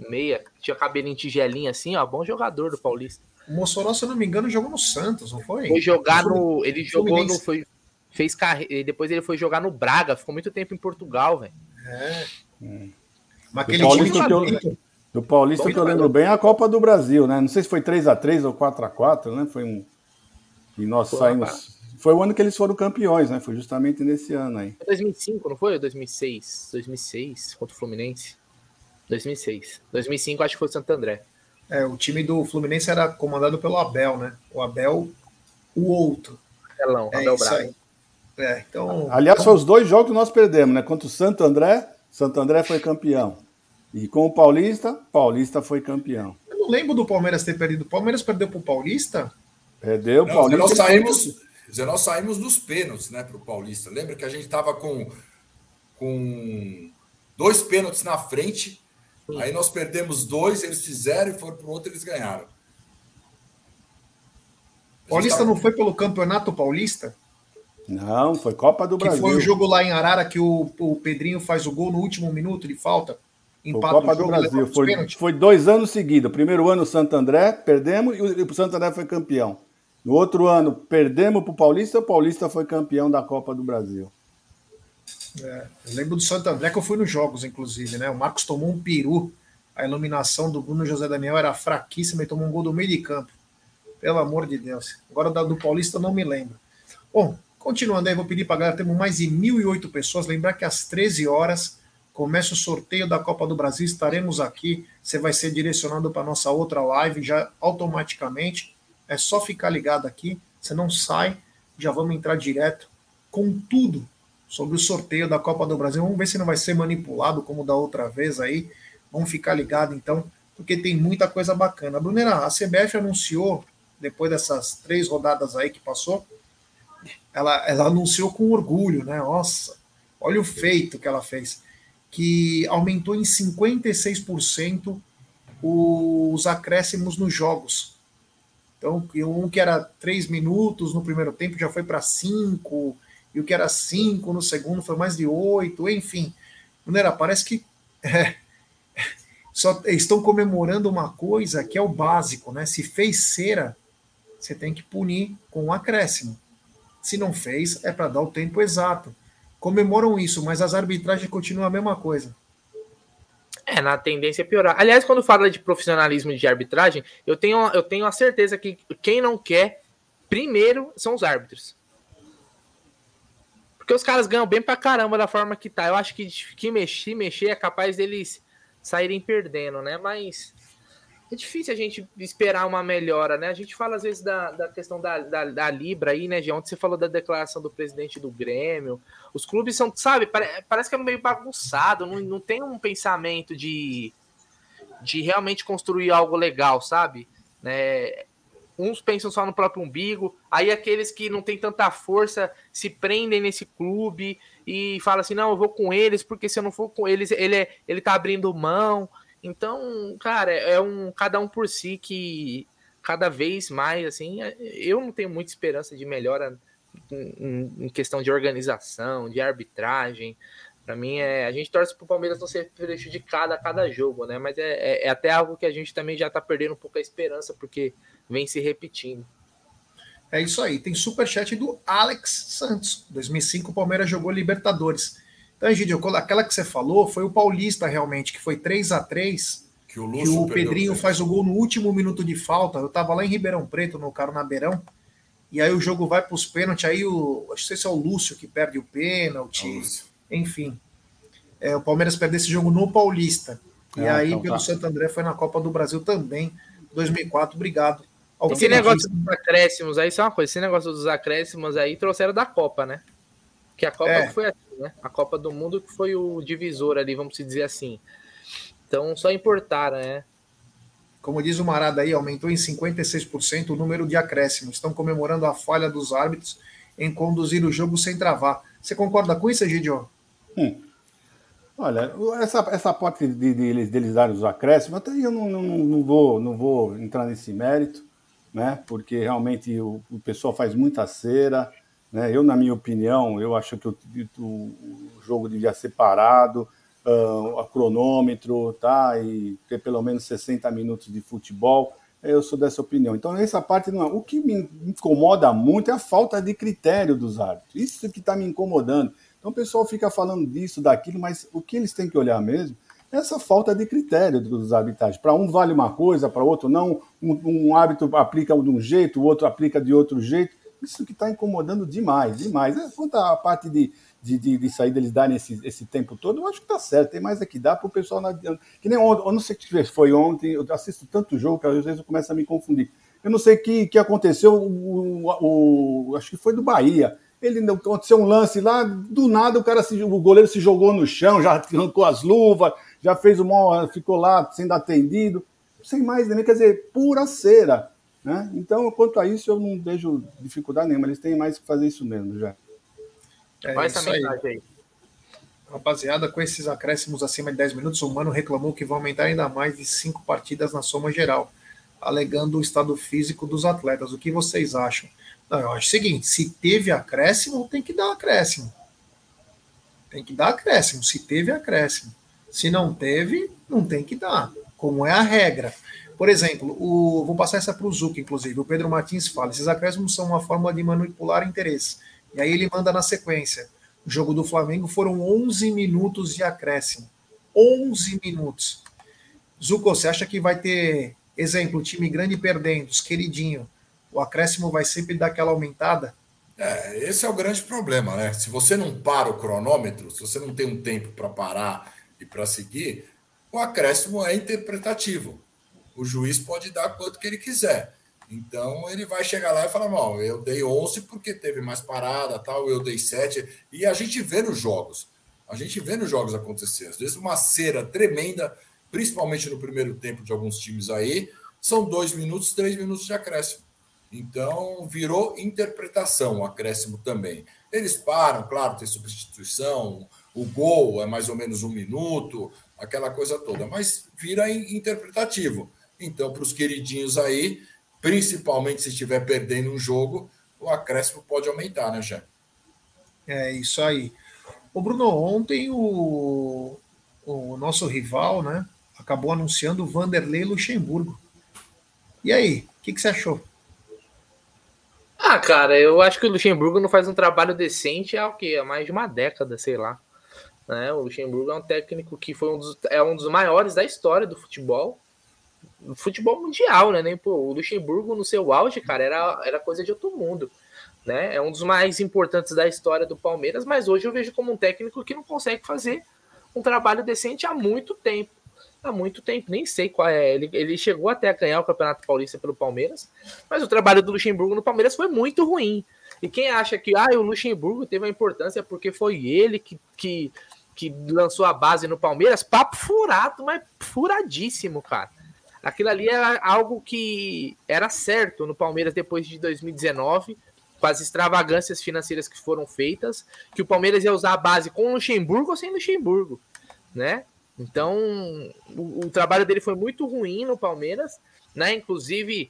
Meia, tinha cabelinho tigelinho assim, ó, bom jogador do Paulista. O Mossoró, se eu não me engano, jogou no Santos, não foi? Foi jogar no. Ele jogou no. Foi, fez carreira. Depois ele foi jogar no Braga, ficou muito tempo em Portugal, velho. É. Hum. Mas aquele do Paulista, que eu, do Paulista que eu lembro bem é a Copa do Brasil, né? Não sei se foi 3x3 ou 4x4, né? Foi um. E nós Pô, saímos. Foi o ano que eles foram campeões, né? Foi justamente nesse ano aí. 2005, não foi? 2006. 2006, contra o Fluminense. 2006. 2005 acho que foi o Santo André. É, o time do Fluminense era comandado pelo Abel, né? O Abel, o outro. Abelão, é Abel Braga. É, então, Aliás, foi os dois jogos que nós perdemos, né? Contra o Santo André, Santo André foi campeão. E com o Paulista, Paulista foi campeão. Eu não lembro do Palmeiras ter perdido. O Palmeiras perdeu para o Paulista? Perdeu, não, Paulista. Nós saímos, dizer, nós saímos dos pênaltis, né, para o Paulista. Lembra que a gente estava com, com dois pênaltis na frente, Sim. aí nós perdemos dois, eles fizeram e foram para o outro eles ganharam. Paulista tava... não foi pelo Campeonato Paulista? Não, foi Copa do que Brasil. Que foi o jogo lá em Arara que o, o Pedrinho faz o gol no último minuto de falta. Empata Copa do Brasil. Foi, foi dois anos seguidos. Primeiro ano, o Santo André, perdemos e o Santo André foi campeão. No outro ano, perdemos para o Paulista, o Paulista foi campeão da Copa do Brasil. É, eu lembro do Santo André que eu fui nos jogos, inclusive, né? O Marcos tomou um peru. A iluminação do Bruno José Daniel era fraquíssima e tomou um gol do meio de campo. Pelo amor de Deus. Agora da do Paulista não me lembro. Bom, continuando aí, vou pedir para a galera, temos mais de 1.008 pessoas. Lembrar que às 13 horas começa o sorteio da Copa do Brasil. Estaremos aqui. Você vai ser direcionado para nossa outra live já automaticamente. É só ficar ligado aqui. Você não sai. Já vamos entrar direto com tudo sobre o sorteio da Copa do Brasil. Vamos ver se não vai ser manipulado como da outra vez aí. Vamos ficar ligado então, porque tem muita coisa bacana. Brunera, a CBF anunciou, depois dessas três rodadas aí que passou, ela, ela anunciou com orgulho, né? Nossa, olha o feito que ela fez. Que aumentou em 56% os acréscimos nos jogos. Então, um que era três minutos no primeiro tempo já foi para cinco, e o que era cinco no segundo foi mais de oito, enfim. Brunera, parece que é, só estão comemorando uma coisa que é o básico, né? Se fez cera, você tem que punir com um acréscimo. Se não fez, é para dar o tempo exato. Comemoram isso, mas as arbitragens continuam a mesma coisa. É, na tendência é piorar. Aliás, quando fala de profissionalismo de arbitragem, eu tenho, eu tenho a certeza que quem não quer, primeiro, são os árbitros. Porque os caras ganham bem pra caramba da forma que tá. Eu acho que, que mexer, mexer é capaz deles saírem perdendo, né? Mas é difícil a gente esperar uma melhora, né? A gente fala às vezes da, da questão da, da, da Libra aí, né? De ontem você falou da declaração do presidente do Grêmio. Os clubes são, sabe, pare, parece que é meio bagunçado, não, não tem um pensamento de, de realmente construir algo legal, sabe? Né? Uns pensam só no próprio umbigo, aí aqueles que não têm tanta força se prendem nesse clube e falam assim: não, eu vou com eles, porque se eu não for com eles, ele, é, ele tá abrindo mão. Então, cara, é um cada um por si que cada vez mais, assim, eu não tenho muita esperança de melhora em, em questão de organização, de arbitragem. Para mim, é, a gente torce para o Palmeiras não ser prejudicado a cada jogo, né? Mas é, é, é até algo que a gente também já está perdendo um pouco a esperança, porque vem se repetindo. É isso aí. Tem superchat do Alex Santos. 2005 o Palmeiras jogou Libertadores. Então, Egidio, aquela que você falou foi o Paulista realmente, que foi 3 a 3 que o, que o Pedrinho faz o gol no último minuto de falta. Eu tava lá em Ribeirão Preto, no Carnabeirão, e aí o jogo vai para os pênaltis, aí o. Acho que se é o Lúcio que perde o pênalti. Enfim. É, o Palmeiras perde esse jogo no Paulista. E ah, aí, então, pelo tá. Santo André, foi na Copa do Brasil também, 2004. Obrigado esse negócio dos acréscimos aí, só uma coisa, esse negócio dos acréscimos aí trouxeram da Copa, né? Que a Copa é. foi assim, né? A Copa do Mundo que foi o divisor ali, vamos dizer assim. Então só importaram, né? Como diz o Marada aí, aumentou em 56% o número de acréscimos. Estão comemorando a falha dos árbitros em conduzir o jogo sem travar. Você concorda com isso, Gidio? Hum. Olha, essa, essa parte de, de, de, deles darem os acréscimos, até eu não, não, não, vou, não vou entrar nesse mérito né? Porque realmente o, o pessoal faz muita cera, né? Eu, na minha opinião, eu acho que o, o jogo devia ser parado, uh, a cronômetro, tá? E ter pelo menos 60 minutos de futebol. Eu sou dessa opinião. Então, essa parte não é. O que me incomoda muito é a falta de critério dos árbitros. Isso que está me incomodando. Então, o pessoal fica falando disso, daquilo, mas o que eles têm que olhar mesmo essa falta de critério dos arbitragens. Para um vale uma coisa, para outro não. Um, um árbitro aplica de um jeito, o outro aplica de outro jeito. Isso que está incomodando demais, demais. É, quanto à parte de, de, de, de sair deles darem esse, esse tempo todo, eu acho que está certo. Tem mais é dá para o pessoal. Que nem ontem, eu não sei se foi ontem, eu assisto tanto jogo que às vezes eu começo a me confundir. Eu não sei o que, que aconteceu, o, o, o, acho que foi do Bahia ele aconteceu um lance lá, do nada o cara se, o goleiro se jogou no chão, já arrancou as luvas, já fez o mal, ficou lá sendo atendido, sem mais nem quer dizer, pura cera. Né? Então, quanto a isso, eu não vejo dificuldade nenhuma, eles têm mais que fazer isso mesmo já. É, Qual essa mensagem aí? Rapaziada, com esses acréscimos acima de 10 minutos, o Mano reclamou que vai aumentar ainda mais de cinco partidas na soma geral, alegando o estado físico dos atletas. O que vocês acham? Não, eu acho o seguinte: se teve acréscimo, tem que dar acréscimo. Tem que dar acréscimo. Se teve acréscimo. Se não teve, não tem que dar, como é a regra. Por exemplo, o, vou passar essa para o Zuc, inclusive. O Pedro Martins fala: esses acréscimos são uma forma de manipular interesse. E aí ele manda na sequência. O jogo do Flamengo foram 11 minutos de acréscimo. 11 minutos. Zuko, você acha que vai ter, exemplo, time grande perdendo, os queridinho, o acréscimo vai sempre dar aquela aumentada? É, esse é o grande problema, né? Se você não para o cronômetro, se você não tem um tempo para parar e para seguir, o acréscimo é interpretativo. O juiz pode dar quanto que ele quiser. Então ele vai chegar lá e falar: Não, eu dei 11 porque teve mais parada, tal, eu dei 7. E a gente vê nos jogos. A gente vê nos jogos acontecer. Às vezes uma cera tremenda, principalmente no primeiro tempo de alguns times aí, são dois minutos, três minutos de acréscimo. Então, virou interpretação o acréscimo também. Eles param, claro, tem substituição, o gol é mais ou menos um minuto, aquela coisa toda, mas vira interpretativo. Então, para os queridinhos aí, principalmente se estiver perdendo um jogo, o acréscimo pode aumentar, né, Jé? É isso aí. O Bruno, ontem o, o nosso rival, né, acabou anunciando o Vanderlei Luxemburgo. E aí, o que, que você achou? Ah, cara, eu acho que o Luxemburgo não faz um trabalho decente há o quê? Há mais de uma década, sei lá. Né? O Luxemburgo é um técnico que foi um dos, é um dos maiores da história do futebol. Futebol mundial, né? Nem, pô, o Luxemburgo, no seu auge, cara, era, era coisa de outro mundo. Né? É um dos mais importantes da história do Palmeiras, mas hoje eu vejo como um técnico que não consegue fazer um trabalho decente há muito tempo há muito tempo, nem sei qual é. Ele, ele chegou até a ganhar o Campeonato Paulista pelo Palmeiras, mas o trabalho do Luxemburgo no Palmeiras foi muito ruim. E quem acha que ah, o Luxemburgo teve a importância porque foi ele que, que, que lançou a base no Palmeiras, papo furado, mas furadíssimo, cara. Aquilo ali era algo que era certo no Palmeiras depois de 2019, com as extravagâncias financeiras que foram feitas, que o Palmeiras ia usar a base com Luxemburgo ou sem Luxemburgo, né? Então, o, o, trabalho dele foi muito ruim no Palmeiras, né? Inclusive,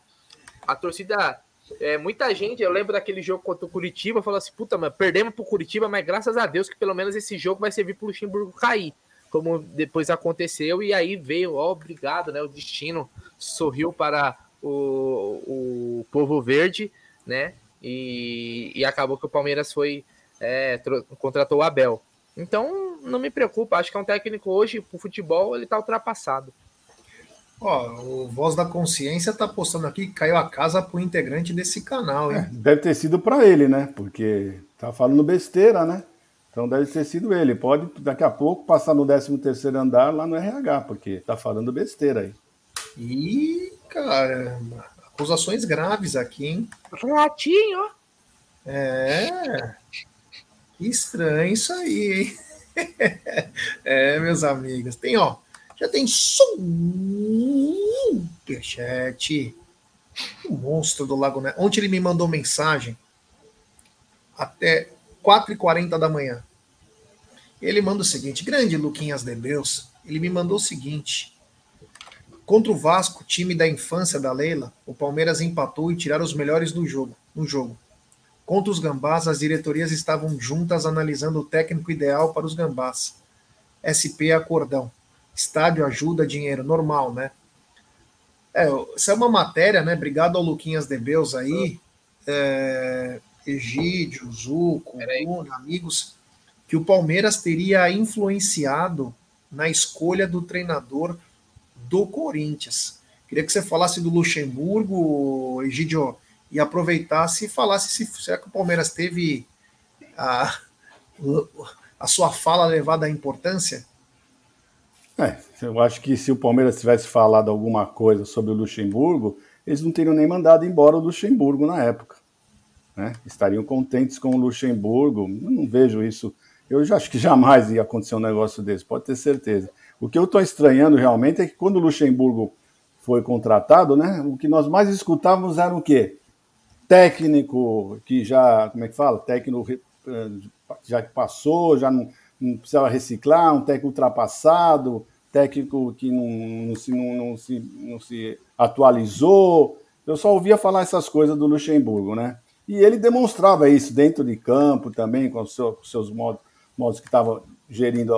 a torcida, é, muita gente, eu lembro daquele jogo contra o Curitiba, falou assim: puta, mas perdemos pro Curitiba, mas graças a Deus que pelo menos esse jogo vai servir pro Luxemburgo cair, como depois aconteceu, e aí veio, ó, obrigado, né? O destino sorriu para o, o povo verde, né? E, e acabou que o Palmeiras foi, é, contratou o Abel. Então, não me preocupa. Acho que é um técnico hoje, pro futebol, ele tá ultrapassado. Ó, o Voz da Consciência tá postando aqui que caiu a casa pro integrante desse canal, hein? É, deve ter sido para ele, né? Porque tá falando besteira, né? Então deve ter sido ele. Pode daqui a pouco passar no 13 terceiro andar lá no RH, porque tá falando besteira aí. Ih, caramba. Acusações graves aqui, hein? Ratinho. É. Que estranho isso aí, hein? é, meus amigos. Tem, ó. Já tem superchat. O monstro do Lago Ness. Ontem ele me mandou mensagem até 4h40 da manhã. Ele manda o seguinte: Grande Luquinhas de Deus. Ele me mandou o seguinte. Contra o Vasco, time da infância da Leila, o Palmeiras empatou e tiraram os melhores do jogo, no jogo. Contra os Gambás, as diretorias estavam juntas analisando o técnico ideal para os Gambás. SP acordão. Estádio ajuda, dinheiro, normal, né? É, isso é uma matéria, né? Obrigado ao Luquinhas de Beus aí, é, Egídio, Zuco, Bruno, amigos, que o Palmeiras teria influenciado na escolha do treinador do Corinthians. Queria que você falasse do Luxemburgo, Egídio e aproveitasse e falasse se será que o Palmeiras teve a, a sua fala levada à importância? É, eu acho que se o Palmeiras tivesse falado alguma coisa sobre o Luxemburgo, eles não teriam nem mandado embora o Luxemburgo na época. Né? Estariam contentes com o Luxemburgo. Eu não vejo isso. Eu já acho que jamais ia acontecer um negócio desse, pode ter certeza. O que eu estou estranhando realmente é que quando o Luxemburgo foi contratado, né, o que nós mais escutávamos era o quê? técnico que já, como é que fala? Técnico eh, já passou, já não, não precisava reciclar, um técnico ultrapassado, técnico que não, não, se, não, se, não se atualizou. Eu só ouvia falar essas coisas do Luxemburgo, né? E ele demonstrava isso dentro de campo também, com os seus, seus modos, modos que estava gerindo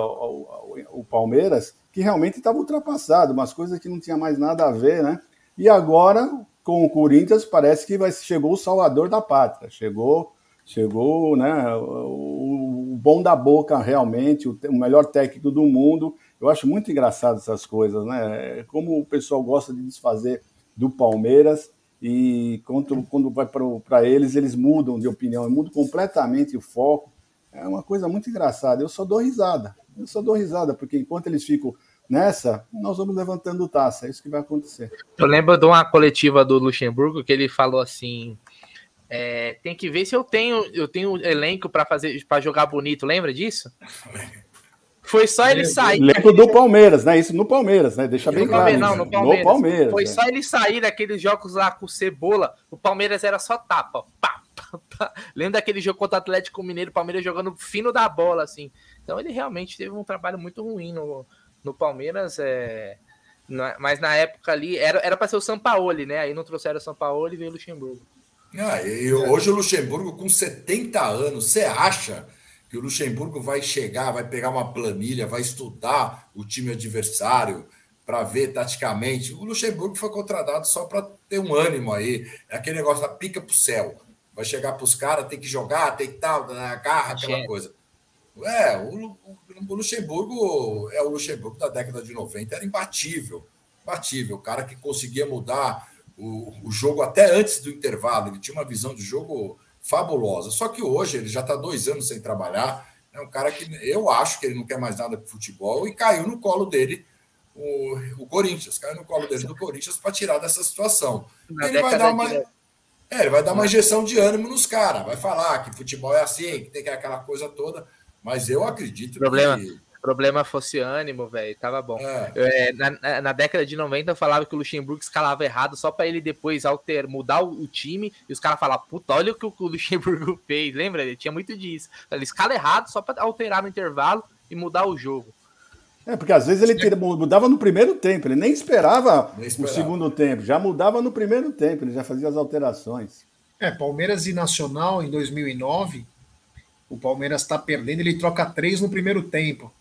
o Palmeiras, que realmente estava ultrapassado, umas coisas que não tinha mais nada a ver, né? E agora com o Corinthians parece que vai, chegou o salvador da pátria, chegou, chegou, né, o, bom da boca, realmente, o, o melhor técnico do mundo. Eu acho muito engraçado essas coisas, né? Como o pessoal gosta de desfazer do Palmeiras e quando, quando vai para eles, eles mudam de opinião, mudam completamente o foco. É uma coisa muito engraçada. Eu só dou risada. Eu só dou risada, porque enquanto eles ficam nessa, nós vamos levantando taça. É isso que vai acontecer. Eu lembro de uma coletiva do Luxemburgo que ele falou assim: é, tem que ver se eu tenho eu tenho elenco para fazer para jogar bonito. Lembra disso? Foi só ele sair. Lembro do Palmeiras, né? Isso no Palmeiras, né? Deixa bem claro. Não, no Palmeiras. No Palmeiras Foi é. só ele sair daqueles jogos lá com cebola. O Palmeiras era só tapa. Pá, pá, pá. Lembra daquele jogo contra o Atlético Mineiro, o Palmeiras jogando fino da bola, assim. Então ele realmente teve um trabalho muito ruim no, no Palmeiras. É... Mas na época ali era para ser o Sampaoli, né? Aí não trouxeram o Sampaoli e veio o Luxemburgo. Ah, e hoje o Luxemburgo com 70 anos, você acha que o Luxemburgo vai chegar, vai pegar uma planilha, vai estudar o time adversário para ver taticamente? O Luxemburgo foi contratado só para ter um ânimo aí, é aquele negócio da pica para o céu. Vai chegar para os caras, tem que jogar, tem que tal, agarra aquela coisa. É, o, o Luxemburgo é o Luxemburgo da década de 90, era imbatível. Imbatível, o cara que conseguia mudar o, o jogo até antes do intervalo, ele tinha uma visão de jogo fabulosa. Só que hoje ele já está dois anos sem trabalhar. É um cara que eu acho que ele não quer mais nada com futebol e caiu no colo dele o, o Corinthians, caiu no colo dele do Corinthians para tirar dessa situação. ele vai dar uma. De... É, ele vai dar uma injeção de ânimo nos caras, vai falar que futebol é assim, que tem aquela coisa toda, mas eu acredito problema, que problema fosse ânimo, velho, tava bom. É. É, na, na, década de 90 eu falava que o Luxemburgo escalava errado só para ele depois alter, mudar o, o, time e os caras falavam, puta, olha o que o Luxemburgo fez, lembra? Ele tinha muito disso. Ele escala errado só para alterar no intervalo e mudar o jogo. É, porque às vezes ele tira, mudava no primeiro tempo, ele nem esperava, nem esperava o segundo tempo, já mudava no primeiro tempo, ele já fazia as alterações. É, Palmeiras e Nacional em 2009, o Palmeiras está perdendo, ele troca três no primeiro tempo.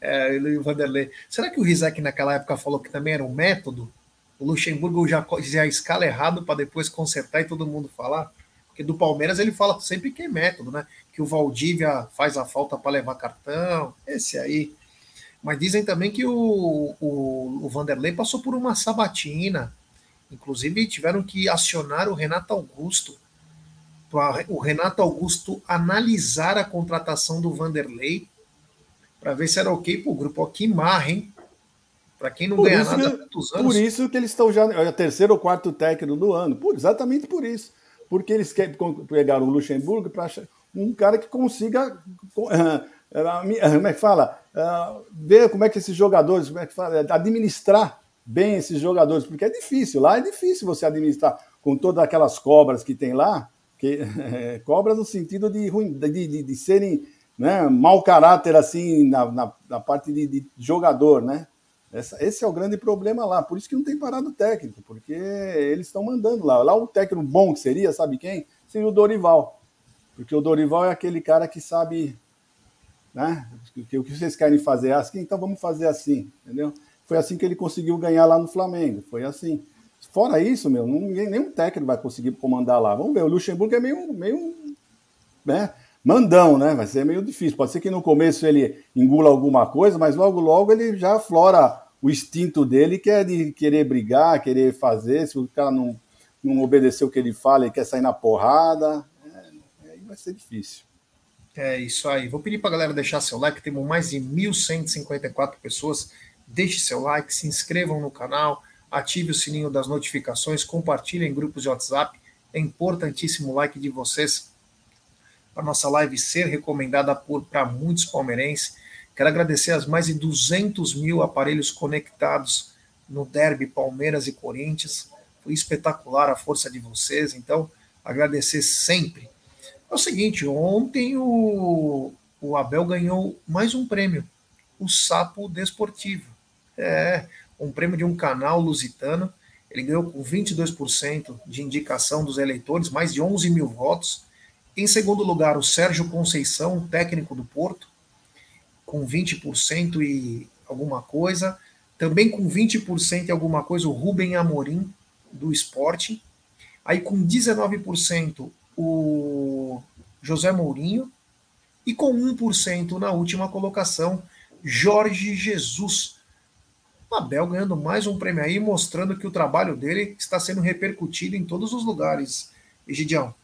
É, o Vanderlei. Será que o Rizek naquela época falou que também era um método? O Luxemburgo já, já escala errado para depois consertar e todo mundo falar? Porque do Palmeiras ele fala sempre que é método, né? Que o Valdívia faz a falta para levar cartão, esse aí. Mas dizem também que o, o, o Vanderlei passou por uma sabatina. Inclusive tiveram que acionar o Renato Augusto o Renato Augusto analisar a contratação do Vanderlei para ver se era ok para o grupo. Ó, que marra, hein? Para quem não por ganha nada há tantos anos. Por isso que eles estão já. É o terceiro ou quarto técnico do ano. Por, exatamente por isso. Porque eles querem pegar o Luxemburgo para um cara que consiga. Como é que fala? Ver como é que esses jogadores, como é que fala? Administrar bem esses jogadores, porque é difícil. Lá é difícil você administrar com todas aquelas cobras que tem lá que, é, cobras no sentido de, ruim, de, de, de serem né, mau caráter assim na, na, na parte de, de, jogador, né? Essa, esse é o grande problema lá. Por isso que não tem parado técnico, porque eles estão mandando lá. Lá o técnico bom que seria, sabe quem? Seria o Dorival. Porque o Dorival é aquele cara que sabe, né? O que vocês querem fazer assim, então vamos fazer assim, entendeu? Foi assim que ele conseguiu ganhar lá no Flamengo. Foi assim. Fora isso, meu, ninguém, nenhum técnico vai conseguir comandar lá. Vamos ver, o Luxemburgo é meio, meio né, mandão, né? Vai ser meio difícil. Pode ser que no começo ele engula alguma coisa, mas logo, logo ele já aflora o instinto dele, que é de querer brigar, querer fazer. Se o cara não, não obedecer o que ele fala, ele quer sair na porrada. É, aí vai ser difícil. É isso aí. Vou pedir para a galera deixar seu like. Temos mais de 1.154 pessoas. Deixe seu like, se inscrevam no canal ative o sininho das notificações, compartilhe em grupos de WhatsApp. É importantíssimo o like de vocês para nossa live ser recomendada para muitos palmeirenses. Quero agradecer as mais de 200 mil aparelhos conectados no derby Palmeiras e Corinthians. Foi espetacular a força de vocês, então agradecer sempre. É o seguinte, ontem o, o Abel ganhou mais um prêmio, o Sapo Desportivo. É, um prêmio de um canal lusitano. Ele ganhou com 22% de indicação dos eleitores, mais de 11 mil votos. Em segundo lugar, o Sérgio Conceição, técnico do Porto, com 20% e alguma coisa. Também com 20% e alguma coisa, o Rubem Amorim, do esporte. Aí com 19%, o José Mourinho. E com 1% na última colocação, Jorge Jesus. O Abel ganhando mais um prêmio aí, mostrando que o trabalho dele está sendo repercutido em todos os lugares. Egidião.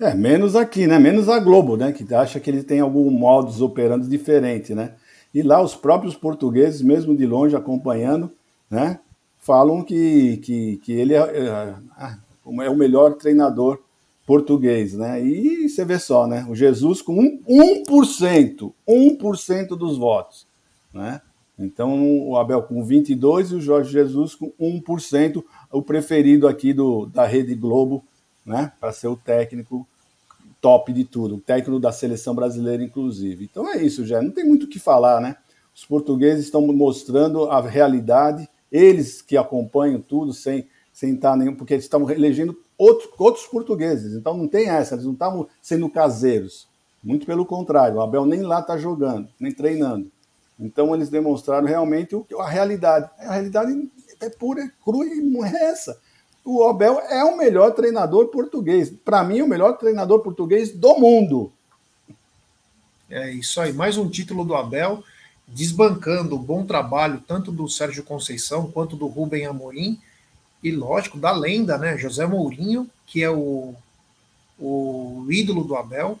É, menos aqui, né? Menos a Globo, né? Que acha que ele tem algum modus operandi diferente, né? E lá os próprios portugueses, mesmo de longe acompanhando, né? Falam que, que, que ele é, é, é o melhor treinador português, né? E você vê só, né? O Jesus com 1%, 1%, 1% dos votos, né? Então o Abel com 22 e o Jorge Jesus com 1%, o preferido aqui do, da Rede Globo né? Para ser o técnico top de tudo, o técnico da seleção brasileira, inclusive. Então é isso, já não tem muito o que falar, né? Os portugueses estão mostrando a realidade, eles que acompanham tudo sem, sem estar nenhum, porque eles estão elegendo outros, outros portugueses, então não tem essa, eles não estavam sendo caseiros. Muito pelo contrário, o Abel nem lá está jogando, nem treinando. Então eles demonstraram realmente a realidade. A realidade é pura, crua e não é essa o Abel é o melhor treinador português. Para mim, o melhor treinador português do mundo. É isso aí. Mais um título do Abel, desbancando o bom trabalho tanto do Sérgio Conceição quanto do Rubem Amorim. E, lógico, da lenda, né? José Mourinho, que é o, o ídolo do Abel.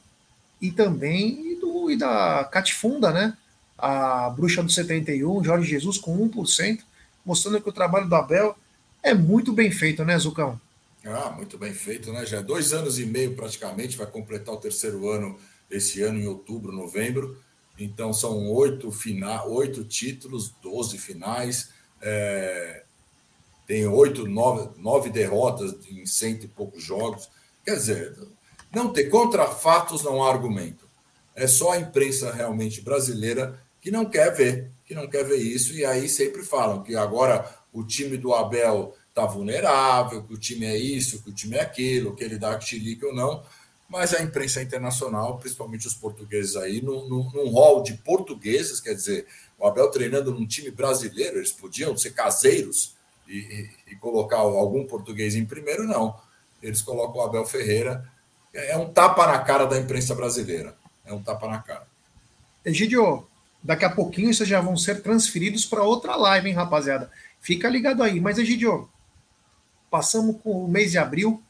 E também do, e da Catifunda, né? A Bruxa do 71, Jorge Jesus com 1%, mostrando que o trabalho do Abel é muito bem feito, né, Zucão? Ah, muito bem feito, né? Já é dois anos e meio praticamente, vai completar o terceiro ano esse ano, em outubro, novembro. Então são oito, fina... oito títulos, doze finais. É... Tem oito, nove, nove derrotas em cento e poucos jogos. Quer dizer, não ter contra fatos não há argumento. É só a imprensa realmente brasileira que não quer ver, que não quer ver isso, e aí sempre falam que agora o time do Abel está vulnerável, que o time é isso, que o time é aquilo, que ele dá xilique ou não, mas a imprensa internacional, principalmente os portugueses aí, num, num, num hall de portugueses, quer dizer, o Abel treinando num time brasileiro, eles podiam ser caseiros e, e, e colocar algum português em primeiro, não. Eles colocam o Abel Ferreira. É um tapa na cara da imprensa brasileira. É um tapa na cara. Egidio, daqui a pouquinho vocês já vão ser transferidos para outra live, hein, rapaziada? Fica ligado aí. Mas, Egidio, passamos com o mês de abril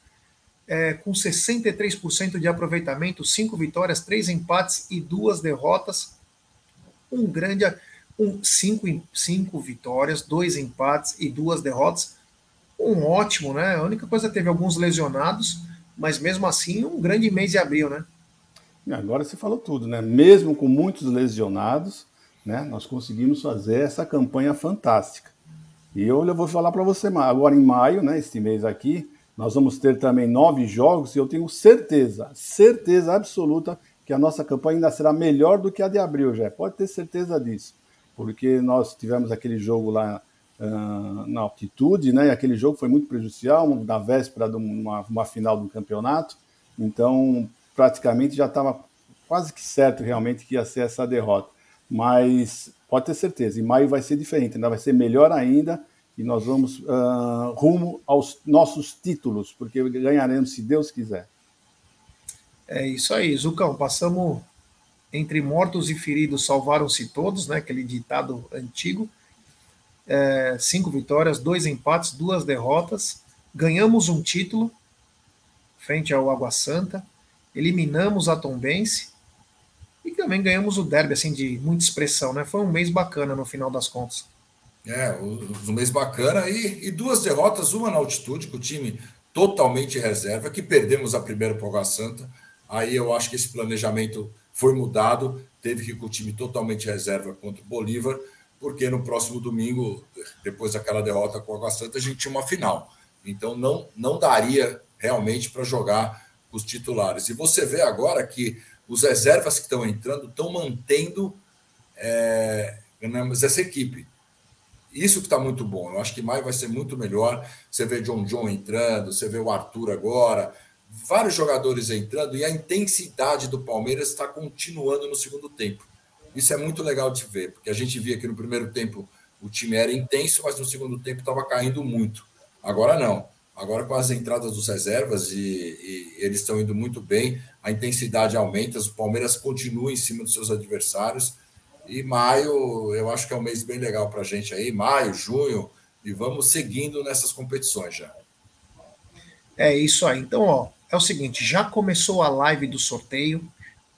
é, com 63% de aproveitamento, cinco vitórias, três empates e duas derrotas. Um grande. Um, cinco, cinco vitórias, dois empates e duas derrotas. Um ótimo, né? A única coisa teve alguns lesionados, mas mesmo assim, um grande mês de abril, né? Agora você falou tudo, né? Mesmo com muitos lesionados, né? Nós conseguimos fazer essa campanha fantástica. E eu vou falar para você agora em maio, né, este mês aqui, nós vamos ter também nove jogos e eu tenho certeza, certeza absoluta que a nossa campanha ainda será melhor do que a de abril, já. Pode ter certeza disso, porque nós tivemos aquele jogo lá uh, na altitude, né? E aquele jogo foi muito prejudicial, na véspera de uma, uma final do campeonato. Então, praticamente já estava quase que certo realmente que ia ser essa derrota. Mas pode ter certeza, em maio vai ser diferente, ainda vai ser melhor ainda e nós vamos uh, rumo aos nossos títulos, porque ganharemos se Deus quiser. É isso aí, Zucão. Passamos entre mortos e feridos, salvaram-se todos, né? Aquele ditado antigo. É, cinco vitórias, dois empates, duas derrotas. Ganhamos um título frente ao Água Santa. Eliminamos a Tombense e também ganhamos o derby, assim, de muita expressão, né? Foi um mês bacana no final das contas. É, um mês bacana e, e duas derrotas, uma na altitude, com o time totalmente reserva, que perdemos a primeira para Santa. Aí eu acho que esse planejamento foi mudado, teve que ir com o time totalmente reserva contra o Bolívar, porque no próximo domingo, depois daquela derrota com o Água Santa, a gente tinha uma final. Então não, não daria realmente para jogar os titulares. E você vê agora que os reservas que estão entrando estão mantendo é, essa equipe. Isso que está muito bom. Eu acho que maio vai ser muito melhor. Você vê John John entrando, você vê o Arthur agora, vários jogadores entrando e a intensidade do Palmeiras está continuando no segundo tempo. Isso é muito legal de ver, porque a gente via que no primeiro tempo o time era intenso, mas no segundo tempo estava caindo muito. Agora não. Agora com as entradas dos reservas e, e eles estão indo muito bem, a intensidade aumenta, o Palmeiras continua em cima dos seus adversários. E maio, eu acho que é um mês bem legal para a gente aí, maio, junho, e vamos seguindo nessas competições já. É isso aí. Então, ó, é o seguinte, já começou a live do sorteio,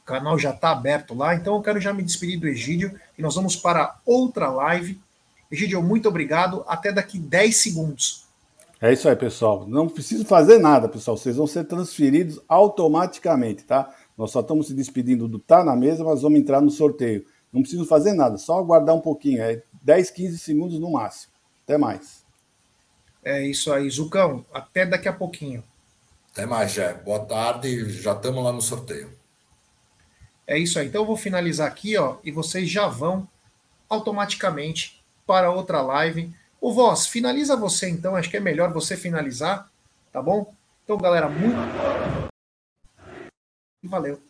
o canal já está aberto lá, então eu quero já me despedir do Egídio e nós vamos para outra live. Egídio, muito obrigado. Até daqui 10 segundos. É isso aí, pessoal. Não preciso fazer nada, pessoal. Vocês vão ser transferidos automaticamente, tá? Nós só estamos se despedindo do Tá na Mesa, mas vamos entrar no sorteio. Não preciso fazer nada, só aguardar um pouquinho. É 10, 15 segundos no máximo. Até mais. É isso aí, Zucão. Até daqui a pouquinho. Até mais, Jé. Boa tarde. Já estamos lá no sorteio. É isso aí. Então eu vou finalizar aqui, ó, e vocês já vão automaticamente para outra live. O Voz, finaliza você então. Acho que é melhor você finalizar, tá bom? Então, galera, muito. E valeu.